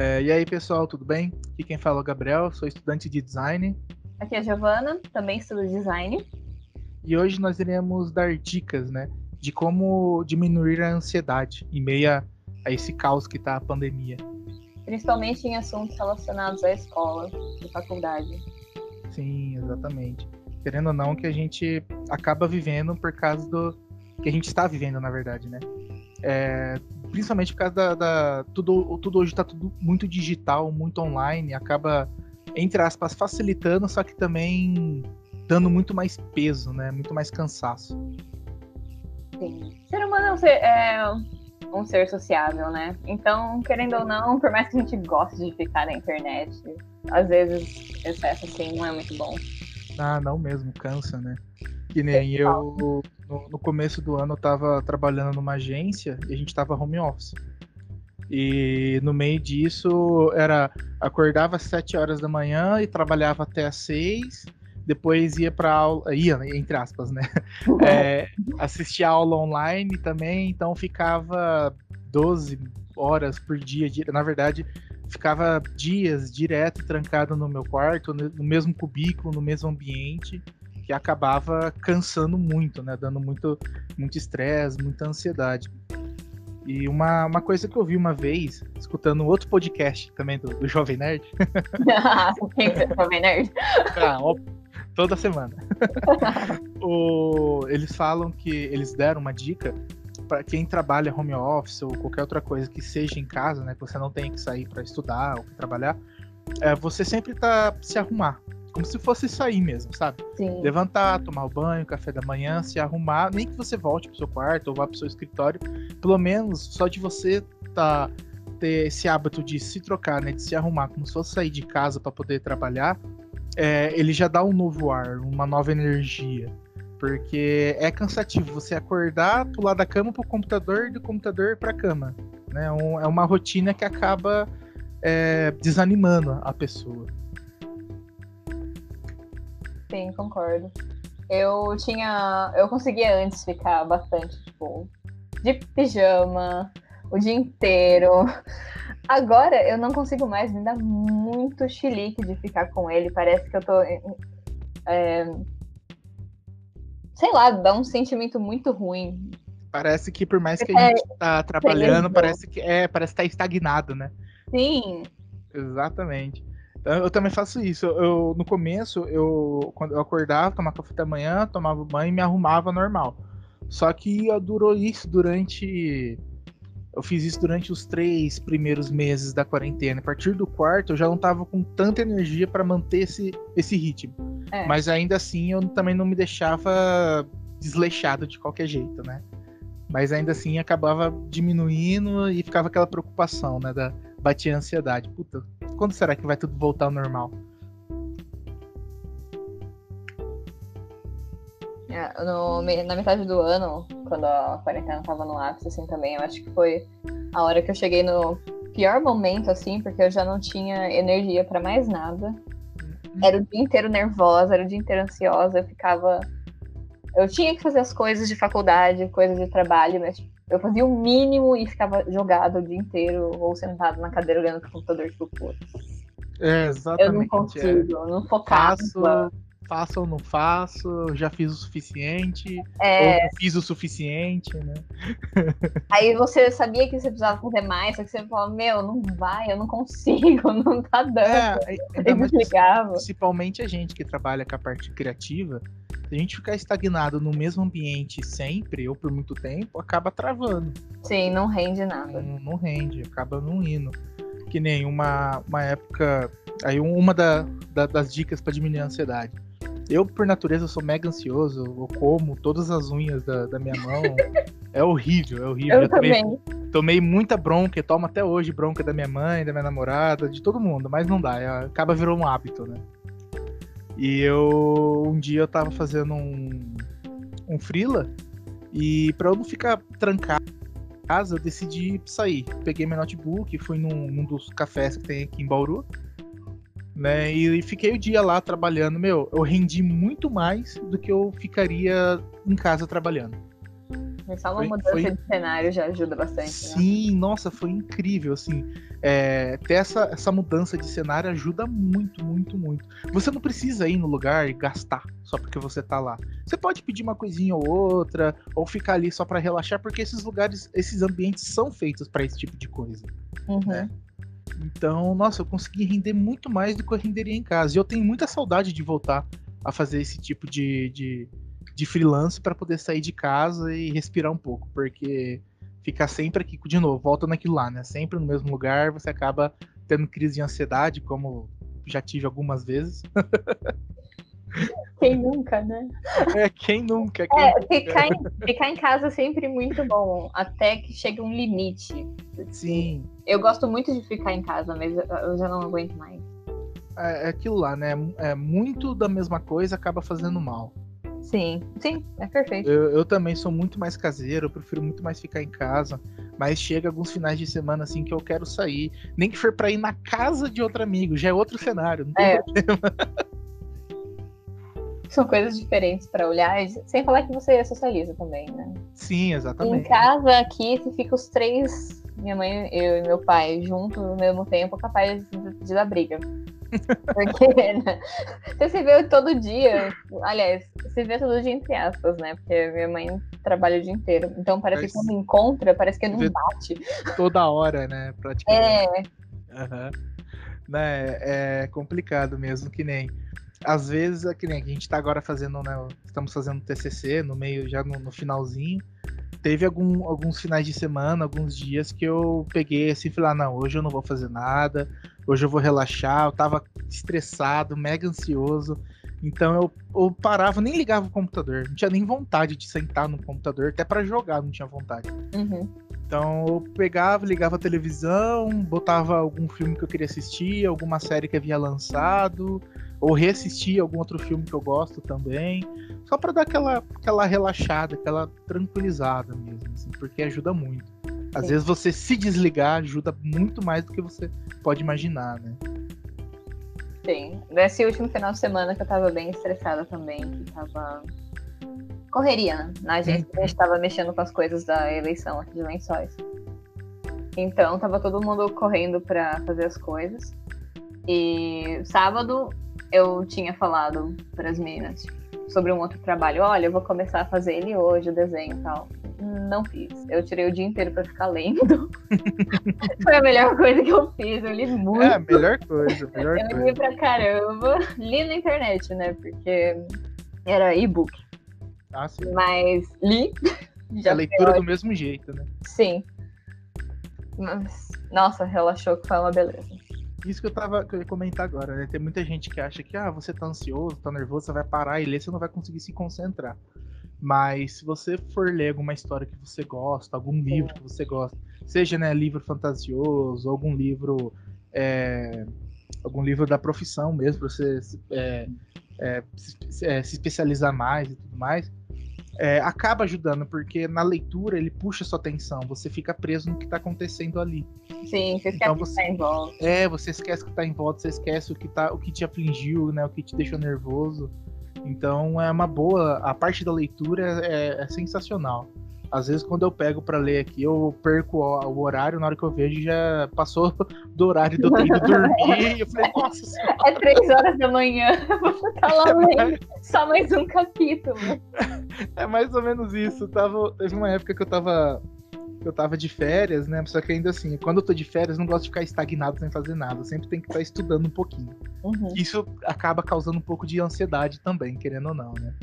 É, e aí, pessoal, tudo bem? Aqui quem fala é o Gabriel, sou estudante de design. Aqui é a Giovana, também estudo design. E hoje nós iremos dar dicas, né, de como diminuir a ansiedade em meio a, esse caos que está a pandemia. Principalmente em assuntos relacionados à escola e faculdade. Sim, exatamente. Querendo ou não, que a gente acaba vivendo por causa do que a gente está vivendo, na verdade, né? É, principalmente por causa da, da, tudo, tudo hoje está tudo muito digital, muito online, acaba entre aspas facilitando, só que também dando muito mais peso, né? Muito mais cansaço. Sim. O ser humano é um ser, é um ser sociável, né? Então, querendo ou não, por mais que a gente goste de ficar na internet, às vezes excesso assim não é muito bom. Ah, não mesmo, cansa, né? Que nem eu, no, no, começo do ano, eu tava trabalhando numa agência e a gente tava home office. E no meio disso, era acordava às 7 horas da manhã e trabalhava até às 6, depois ia para aula, ia, entre aspas, né? É, assistia aula online também, então ficava 12 horas por dia, na verdade, ficava dias direto trancado no meu quarto, no mesmo cubículo, no mesmo ambiente que acabava cansando muito, né? Dando muito muito estresse, muita ansiedade. E uma, uma coisa que eu vi uma vez, escutando outro podcast também do, do Jovem Nerd. Jovem Nerd? ah, ó, toda semana. o, eles falam que eles deram uma dica para quem trabalha home office ou qualquer outra coisa que seja em casa, né? Que você não tem que sair para estudar ou trabalhar. É, você sempre tá se arrumar como se fosse sair mesmo, sabe? Sim. Levantar, tomar o banho, café da manhã, se arrumar, nem que você volte pro seu quarto ou vá pro seu escritório, pelo menos só de você tá ter esse hábito de se trocar, né, de se arrumar, como se fosse sair de casa para poder trabalhar, é, ele já dá um novo ar, uma nova energia. Porque é cansativo você acordar, pular da cama pro computador, do computador pra cama. Né? Um, é uma rotina que acaba é, desanimando a pessoa. Sim, concordo. Eu tinha. Eu conseguia antes ficar bastante, tipo, de pijama o dia inteiro. Agora eu não consigo mais, me dá muito chilique de ficar com ele. Parece que eu tô. É, sei lá, dá um sentimento muito ruim. Parece que por mais que a gente tá trabalhando, parece que é, parece que tá estagnado, né? Sim. Exatamente. Eu também faço isso. Eu, no começo, eu quando eu acordava, tomava café da manhã, tomava banho e me arrumava normal. Só que durou isso durante. Eu fiz isso durante os três primeiros meses da quarentena. A partir do quarto, eu já não tava com tanta energia para manter esse, esse ritmo. É. Mas ainda assim, eu também não me deixava desleixado de qualquer jeito, né? Mas ainda assim, acabava diminuindo e ficava aquela preocupação, né? Da, batia ansiedade. Puta, quando será que vai tudo voltar ao normal? É, no, na metade do ano, quando a quarentena tava no ápice, assim, também, eu acho que foi a hora que eu cheguei no pior momento, assim, porque eu já não tinha energia para mais nada. Uhum. Era o dia inteiro nervosa, era o dia inteiro ansiosa, eu ficava. Eu tinha que fazer as coisas de faculdade, coisas de trabalho, mas eu fazia o mínimo e ficava jogado o dia inteiro ou sentado na cadeira olhando pro computador, tipo, putz. É, exatamente. Eu não consigo, é. não focava. Faço, faço ou não faço, já fiz o suficiente, é... ou não fiz o suficiente, né? Aí você sabia que você precisava fazer mais, só que você falava, meu, não vai, eu não consigo, não tá dando. É, mais, principalmente a gente que trabalha com a parte criativa, se a gente ficar estagnado no mesmo ambiente sempre, ou por muito tempo, acaba travando. Sim, não rende nada. Não, não rende, acaba não indo. Que nem uma, uma época. Aí uma da, da, das dicas para diminuir a ansiedade. Eu, por natureza, sou mega ansioso. Eu como todas as unhas da, da minha mão. é horrível, é horrível. Eu, eu também. Tomei, tomei muita bronca, tomo até hoje bronca da minha mãe, da minha namorada, de todo mundo, mas não dá. É, acaba virou um hábito, né? E eu um dia eu tava fazendo um, um freela e para eu não ficar trancado em casa, eu decidi sair. Peguei meu notebook, fui num, num dos cafés que tem aqui em Bauru, né? E, fiquei o dia lá trabalhando. Meu, eu rendi muito mais do que eu ficaria em casa trabalhando. Só uma foi, mudança foi... de cenário já ajuda bastante. Né? Sim, né? nossa, foi incrível, assim. É, ter essa, essa mudança de cenário ajuda muito, muito, muito. Você não precisa ir no lugar e gastar só porque você tá lá. Você pode pedir uma coisinha ou outra, ou ficar ali só para relaxar, porque esses lugares, esses ambientes são feitos para esse tipo de coisa. Uhum. Né? Então, nossa, eu consegui render muito mais do que eu renderia em casa. E eu tenho muita saudade de voltar a fazer esse tipo de, de, de freelance para poder sair de casa e respirar um pouco, porque ficar sempre aqui, de novo, volta naquilo lá, né? Sempre no mesmo lugar, você acaba tendo crise de ansiedade, como já tive algumas vezes. Quem nunca, né? É, quem nunca? Quem é, nunca? Ficar, em, ficar em casa é sempre muito bom, até que chega um limite. Sim. Eu gosto muito de ficar em casa, mas eu já não aguento mais. É, é aquilo lá, né? É, muito da mesma coisa acaba fazendo mal. Sim, sim, é perfeito. Eu, eu, também sou muito mais caseiro, eu prefiro muito mais ficar em casa. Mas chega alguns finais de semana assim que eu quero sair. Nem que for pra ir na casa de outro amigo, já é outro cenário, não tem é. problema. São coisas diferentes para olhar, sem falar que você socializa também, né? Sim, exatamente. Em casa aqui, se fica os três, minha mãe, eu e meu pai, juntos no mesmo tempo, capaz de, de dar briga. Porque né? você se vê todo dia, aliás, se vê todo dia entre aspas, né? Porque minha mãe trabalha o dia inteiro. Então parece Mas... que quando encontra, parece que não bate. Toda hora, né? Praticamente. É. Uhum. Né, é complicado mesmo, que nem. Às vezes, é que nem a gente tá agora fazendo, né? Estamos fazendo TCC no meio, já no, no finalzinho teve algum, alguns finais de semana, alguns dias que eu peguei assim e falei, ah, não, hoje eu não vou fazer nada, hoje eu vou relaxar, eu tava estressado, mega ansioso. Então eu, eu parava, nem ligava o computador, não tinha nem vontade de sentar no computador, até para jogar não tinha vontade. Uhum. Então eu pegava, ligava a televisão, botava algum filme que eu queria assistir, alguma série que havia lançado, ou reassistir algum outro filme que eu gosto também, só para dar aquela, aquela relaxada, aquela tranquilizada mesmo, assim, porque ajuda muito. Às Sim. vezes você se desligar ajuda muito mais do que você pode imaginar, né? Sim. Nesse último final de semana que eu tava bem estressada também, que tava correria, né? Na gente, a gente tava mexendo com as coisas da eleição aqui de Lençóis. Então, tava todo mundo correndo para fazer as coisas. E sábado eu tinha falado para as meninas sobre um outro trabalho. Olha, eu vou começar a fazer ele hoje, o desenho e tal. Não fiz. Eu tirei o dia inteiro para ficar lendo. Foi a melhor coisa que eu fiz. Eu li muito. É, a melhor coisa. Melhor eu coisa. li pra caramba. Li na internet, né? Porque era e-book. Ah, sim. Mas li. Já a leitura do mesmo jeito, né? Sim. Mas, nossa, relaxou que foi uma beleza. Isso que eu tava que eu ia comentar agora, né? Tem muita gente que acha que ah, você tá ansioso, tá nervoso, você vai parar e ler, você não vai conseguir se concentrar. Mas se você for ler alguma história que você gosta, algum livro que você gosta, seja né, livro fantasioso, algum livro é, algum livro da profissão mesmo, para você é, é, se, é, se especializar mais e tudo mais, é, acaba ajudando, porque na leitura ele puxa sua atenção, você fica preso no que está acontecendo ali. Sim, você esquece então, você, que tá em volta. É, você esquece que está em volta, você esquece o que, tá, o que te afligiu, né, o que te deixou nervoso. Então é uma boa, a parte da leitura é, é sensacional. Às vezes, quando eu pego para ler aqui, eu perco o, horário, na hora que eu vejo já passou do horário ter ido dormir. eu falei, nossa senhora. É três horas da manhã, vou ficar lá lendo só mais um capítulo. É mais ou menos isso. Tava, teve uma época que eu tava. Eu tava de férias, né? Só que ainda assim, quando eu tô de férias, eu não gosto de ficar estagnado sem fazer nada. Eu sempre tem que estar estudando um pouquinho. Uhum. Isso acaba causando um pouco de ansiedade também, querendo ou não, né?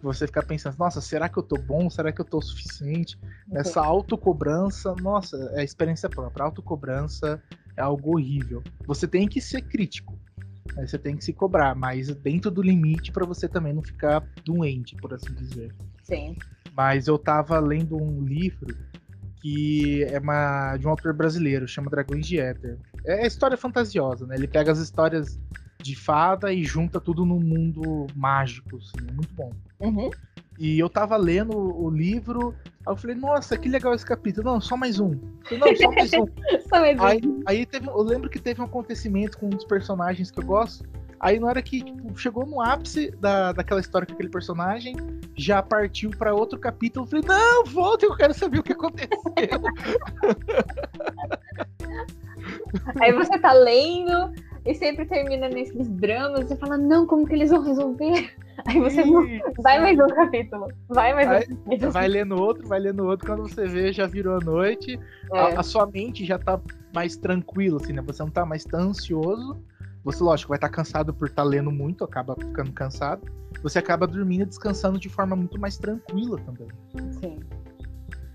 você ficar pensando, nossa, será que eu tô bom? Será que eu tô o suficiente? Uhum. Essa autocobrança, nossa, é experiência própria. A autocobrança é algo horrível. Você tem que ser crítico. Aí você tem que se cobrar, mas dentro do limite para você também não ficar doente, por assim dizer. Sim. Mas eu tava lendo um livro que é uma, de um autor brasileiro, chama Dragões de Éter. É história fantasiosa, né? Ele pega as histórias de fada e junta tudo num mundo mágico, assim, é muito bom. Uhum. E eu tava lendo o livro, aí eu falei, nossa, que legal esse capítulo. Não, só mais um. Falei, não, só mais um. só mais um. Aí, aí teve, eu lembro que teve um acontecimento com um dos personagens que eu gosto. Aí na hora que tipo, chegou no ápice da, daquela história com aquele personagem, já partiu para outro capítulo. Falei, não, volta, eu quero saber o que aconteceu. Aí você tá lendo e sempre termina nesses dramas, você fala, não, como que eles vão resolver? Aí você não, vai mais um capítulo, vai mais um capítulo. Vai lendo outro, vai lendo outro, quando você vê, já virou a noite. É, A, a sua mente já tá mais tranquila, assim, né? Você não tá mais tão ansioso. Você, lógico, vai estar cansado por estar lendo muito, acaba ficando cansado. Você acaba dormindo e descansando de forma muito mais tranquila também. sim.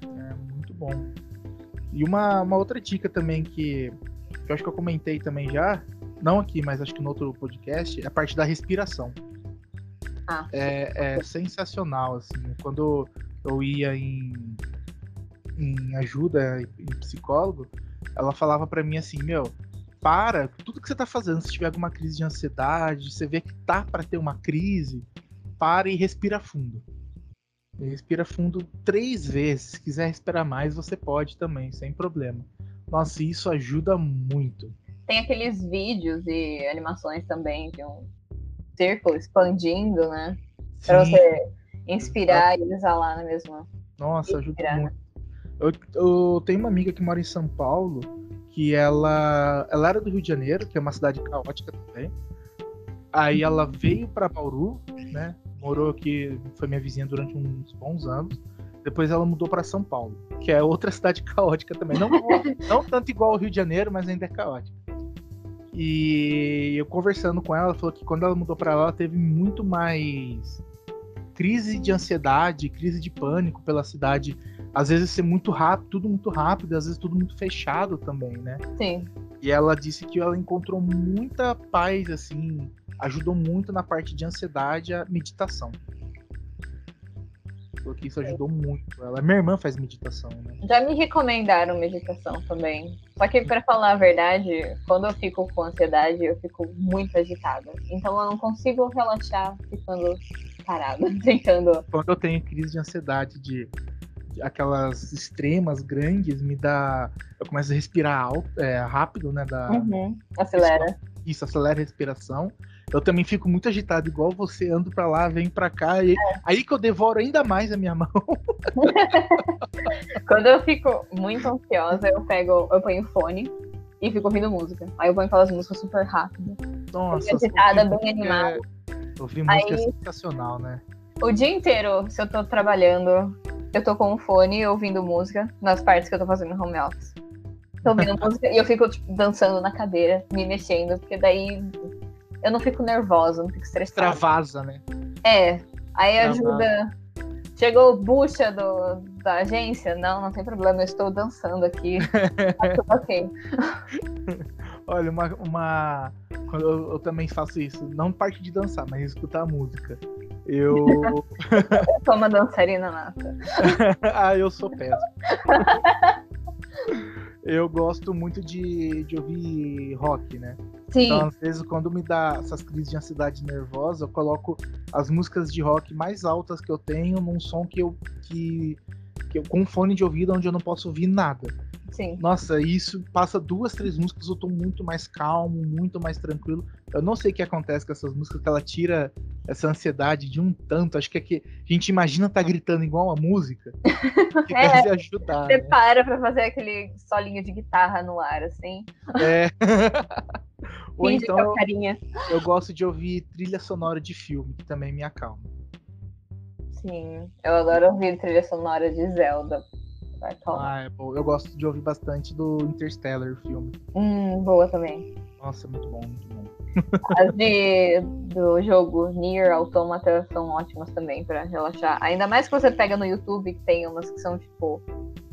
É muito bom. E uma, uma outra dica também que, que eu acho que eu comentei também já, não aqui, mas acho que no outro podcast, é a parte da respiração. Ah. É, é sensacional, assim. Quando eu ia em, em ajuda em psicólogo, ela falava pra mim assim, meu, para, tudo que você tá fazendo, se tiver alguma crise de ansiedade, você vê que tá para ter uma crise, para e respira fundo. Respira fundo três vezes. Se quiser respirar mais, você pode também, sem problema. Nossa, isso ajuda muito. Tem aqueles vídeos e animações também de um círculo expandindo, né? Sim, você inspirar e exalar na mesma. Nossa, ajuda respirar, muito. Eu, eu tenho uma amiga que mora em São Paulo, que ela, ela era do Rio de Janeiro, que é uma cidade caótica também. Aí ela veio para Bauru, né? Morou aqui, foi minha vizinha durante uns bons anos. Depois ela mudou para São Paulo, que é outra cidade caótica também. Não, não tanto igual ao Rio de Janeiro, mas ainda é caótica. E eu conversando com ela, ela falou que quando ela mudou para lá, ela teve muito mais crise de ansiedade, crise de pânico pela cidade. Às vezes ser muito rápido, tudo muito rápido, às vezes tudo muito fechado também, né? Sim. E ela disse que ela encontrou muita paz, assim, ajudou muito na parte de ansiedade a meditação. Falou que isso ajudou muito. Ela, minha irmã faz meditação, né? Já me recomendaram meditação também. Só que, pra falar a verdade, quando eu fico com ansiedade, eu fico muito agitada. Então eu não consigo relaxar ficando parada, tentando. Quando eu tenho crise de ansiedade de, de aquelas extremas grandes, me dá. Eu começo a respirar alto, é, rápido, né? Da, Uhum. Acelera. Isso, acelera a respiração. Eu também fico muito agitado, igual você, ando pra lá, vem pra cá. E aí que eu devoro ainda mais a minha mão. Quando eu fico muito ansiosa, eu pego, eu ponho fone e fico ouvindo música. Aí eu ponho aquelas músicas super rápidas. Nossa, agitada, ouvir bem animada. é- Ouvir música é Aí- sensacional, né? O dia inteiro, se eu tô trabalhando, eu tô com o fone ouvindo música nas partes que eu tô fazendo home office. Tô ouvindo música e eu fico, tipo, dançando na cadeira, me mexendo, porque daí eu não fico nervosa, não fico estressada. Extravasa, né? É, aí Extravasa. ajuda. Chegou bucha do, da agência? Não, não tem problema, eu estou dançando aqui. Tá tudo ok. Olha, uma. uma... Eu, eu também faço isso. Não parte de dançar, mas escutar a música. Eu. Eu sou uma dançarina nata. ah, eu sou péssimo. eu gosto muito de, de ouvir rock, né? Sim, Então, às vezes, quando me dá essas crises de ansiedade nervosa, eu coloco as músicas de rock mais altas que eu tenho num som que eu. Que, que eu com um fone de ouvido onde eu não posso ouvir nada. Sim. Nossa, isso passa duas, três músicas, eu tô muito mais calmo, muito mais tranquilo. Eu não sei o que acontece com essas músicas, que ela tira essa ansiedade de um tanto. Acho que é que a gente imagina tá gritando igual a música. Que É, deve ajudar. Você né? para pra fazer aquele solinho de guitarra no ar, assim. É. Ou Finge então é eu, o carinha. eu gosto de ouvir trilha sonora de filme, que também me acalma. Sim, eu adoro ouvir trilha sonora de Zelda. Vai. Ah, é bom. Eu gosto de ouvir bastante do Interstellar, o filme. Hum, boa também. Nossa, muito bom, muito bom. As de, do jogo Nier Automata são ótimas também pra relaxar. Ainda mais que você pega no YouTube, que tem umas que são, tipo,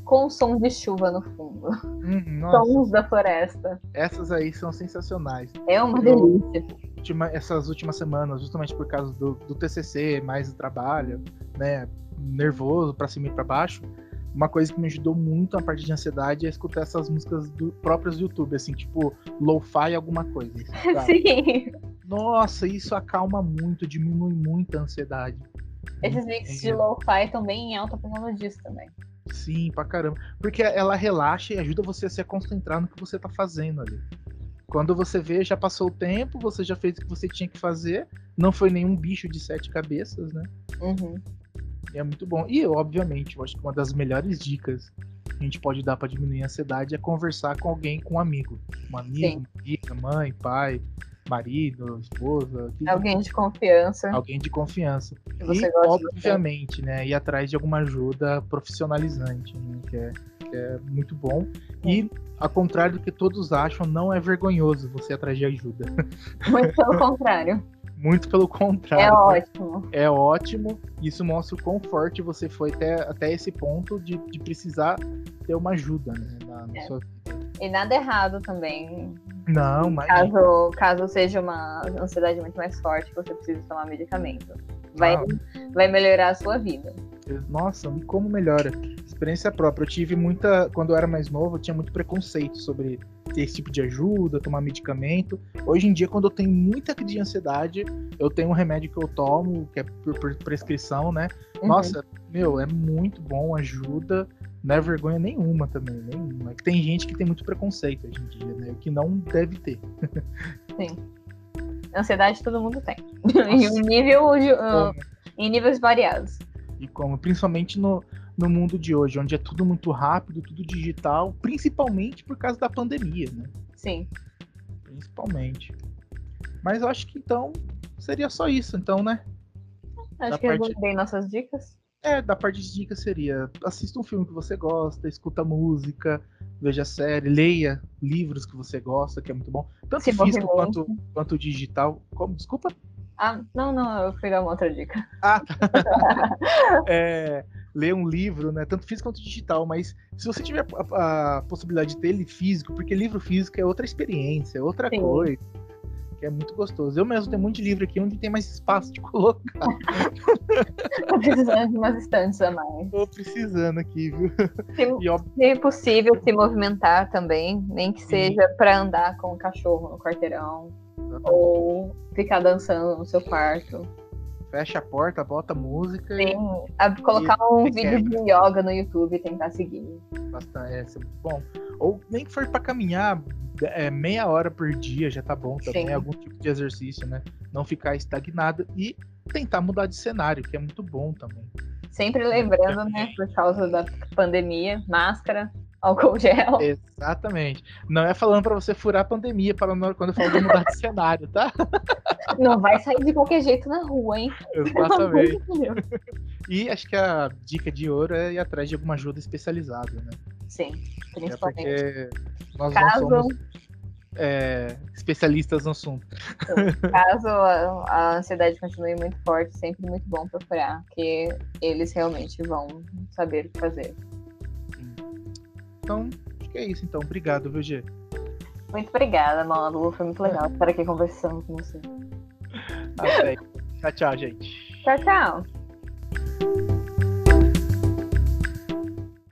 com som de chuva no fundo. Hum, Sons da floresta. essas aí são sensacionais. É uma Eu- delícia. última- essas últimas semanas, justamente por causa do, do TCC, mais trabalho, né, nervoso pra cima e pra baixo, uma coisa que me ajudou muito na parte de ansiedade é escutar essas músicas do, próprias do YouTube, assim, tipo, lo-fi alguma coisa. assim, sabe? Sim. Nossa, isso acalma muito, diminui muito a ansiedade. Esses mix de lo-fi estão bem em alta por causa disso também. Sim, pra caramba. Porque ela relaxa e ajuda você a se concentrar no que você tá fazendo ali. Quando você vê, já passou o tempo, você já fez o que você tinha que fazer, não foi nenhum bicho de sete cabeças, né? Uhum. É muito bom. E, obviamente, eu acho que uma das melhores dicas que a gente pode dar para diminuir a ansiedade é conversar com alguém, com um amigo. Um amigo, amiga, mãe, pai, marido, esposa. Alguém de confiança. alguém de confiança. Que e, obviamente, né, ir atrás de alguma ajuda profissionalizante, né, que, é, que é muito bom. E, ao contrário do que todos acham, não é vergonhoso você atrás de ajuda. Muito pelo contrário. Muito pelo contrário. É ótimo. É ótimo. Isso mostra o quão forte você foi até, até esse ponto de, de precisar ter uma ajuda né, na, na É. sua vida. E nada errado também. Não, mas. Caso, caso seja uma ansiedade muito mais forte, você precisa tomar medicamento. Vai, Ah. vai melhorar a sua vida. Nossa, e como melhora? Experiência própria. Eu tive muita. Quando eu era mais novo, eu tinha muito preconceito sobre ter esse tipo de ajuda, tomar medicamento. Hoje em dia, quando eu tenho muita crise de ansiedade, eu tenho um remédio que eu tomo, que é por, prescrição, né? Uhum. Nossa, meu, é muito bom, ajuda. Não é vergonha nenhuma também, nenhuma. É que tem gente que tem muito preconceito hoje em dia, né? Que não deve ter. Ansiedade todo mundo tem. em um nível de- ah, em níveis variados. E como, principalmente no, no mundo de hoje, onde é tudo muito rápido, tudo digital, principalmente por causa da pandemia, né? Sim. Principalmente. Mas eu acho que então seria só isso, então, né? Acho Da que eu parte- dei nossas dicas. É, da parte de dicas seria assista um filme que você gosta, escuta música, veja série, leia livros que você gosta, que é muito bom. Tanto Se físico quanto, quanto digital. Como? Desculpa? Ah, não, não, eu fui dar uma outra dica. Ah, tá. é, ler um livro, né? Tanto físico quanto digital, mas se você tiver a, a possibilidade de ter ele físico, porque livro físico é outra experiência, é outra Sim. coisa. Que é muito gostoso. Eu mesmo tenho um monte de livro aqui onde tem mais espaço de colocar. Tô precisando de umas estantes a mais. Tô precisando aqui, viu? Se, E se possível, se movimentar também, nem que seja pra andar com o cachorro no quarteirão. Ou ficar dançando no seu quarto. fecha a porta, bota música Tem, a- colocar um e vídeo de yoga no YouTube e tentar seguir. e bastante. É, é bom. Ou nem que for pra caminhar é, meia hora por dia já tá bom também. Sim. Algum tipo de exercício, né? Não ficar estagnado e tentar mudar de cenário, que é muito bom também. Sempre lembrando, né, por causa da pandemia, máscara, álcool gel. Exatamente. Não é falando pra você furar a pandemia para quando eu falo de mudar de cenário, tá? Não vai sair de qualquer jeito na rua, hein? Exatamente. E acho que a dica de ouro é ir atrás de alguma ajuda especializada, né? Sim, É principalmente. porque nós Caso- não somos é, especialistas no assunto. Caso a, a ansiedade continue muito forte, sempre muito bom procurar, que eles realmente vão saber o que fazer. Então, acho que é isso. Então, obrigado, VG. Muito obrigada, Malu. Foi muito legal estar aqui conversando com você. Até. tchau, tchau, gente. Tchau, tchau.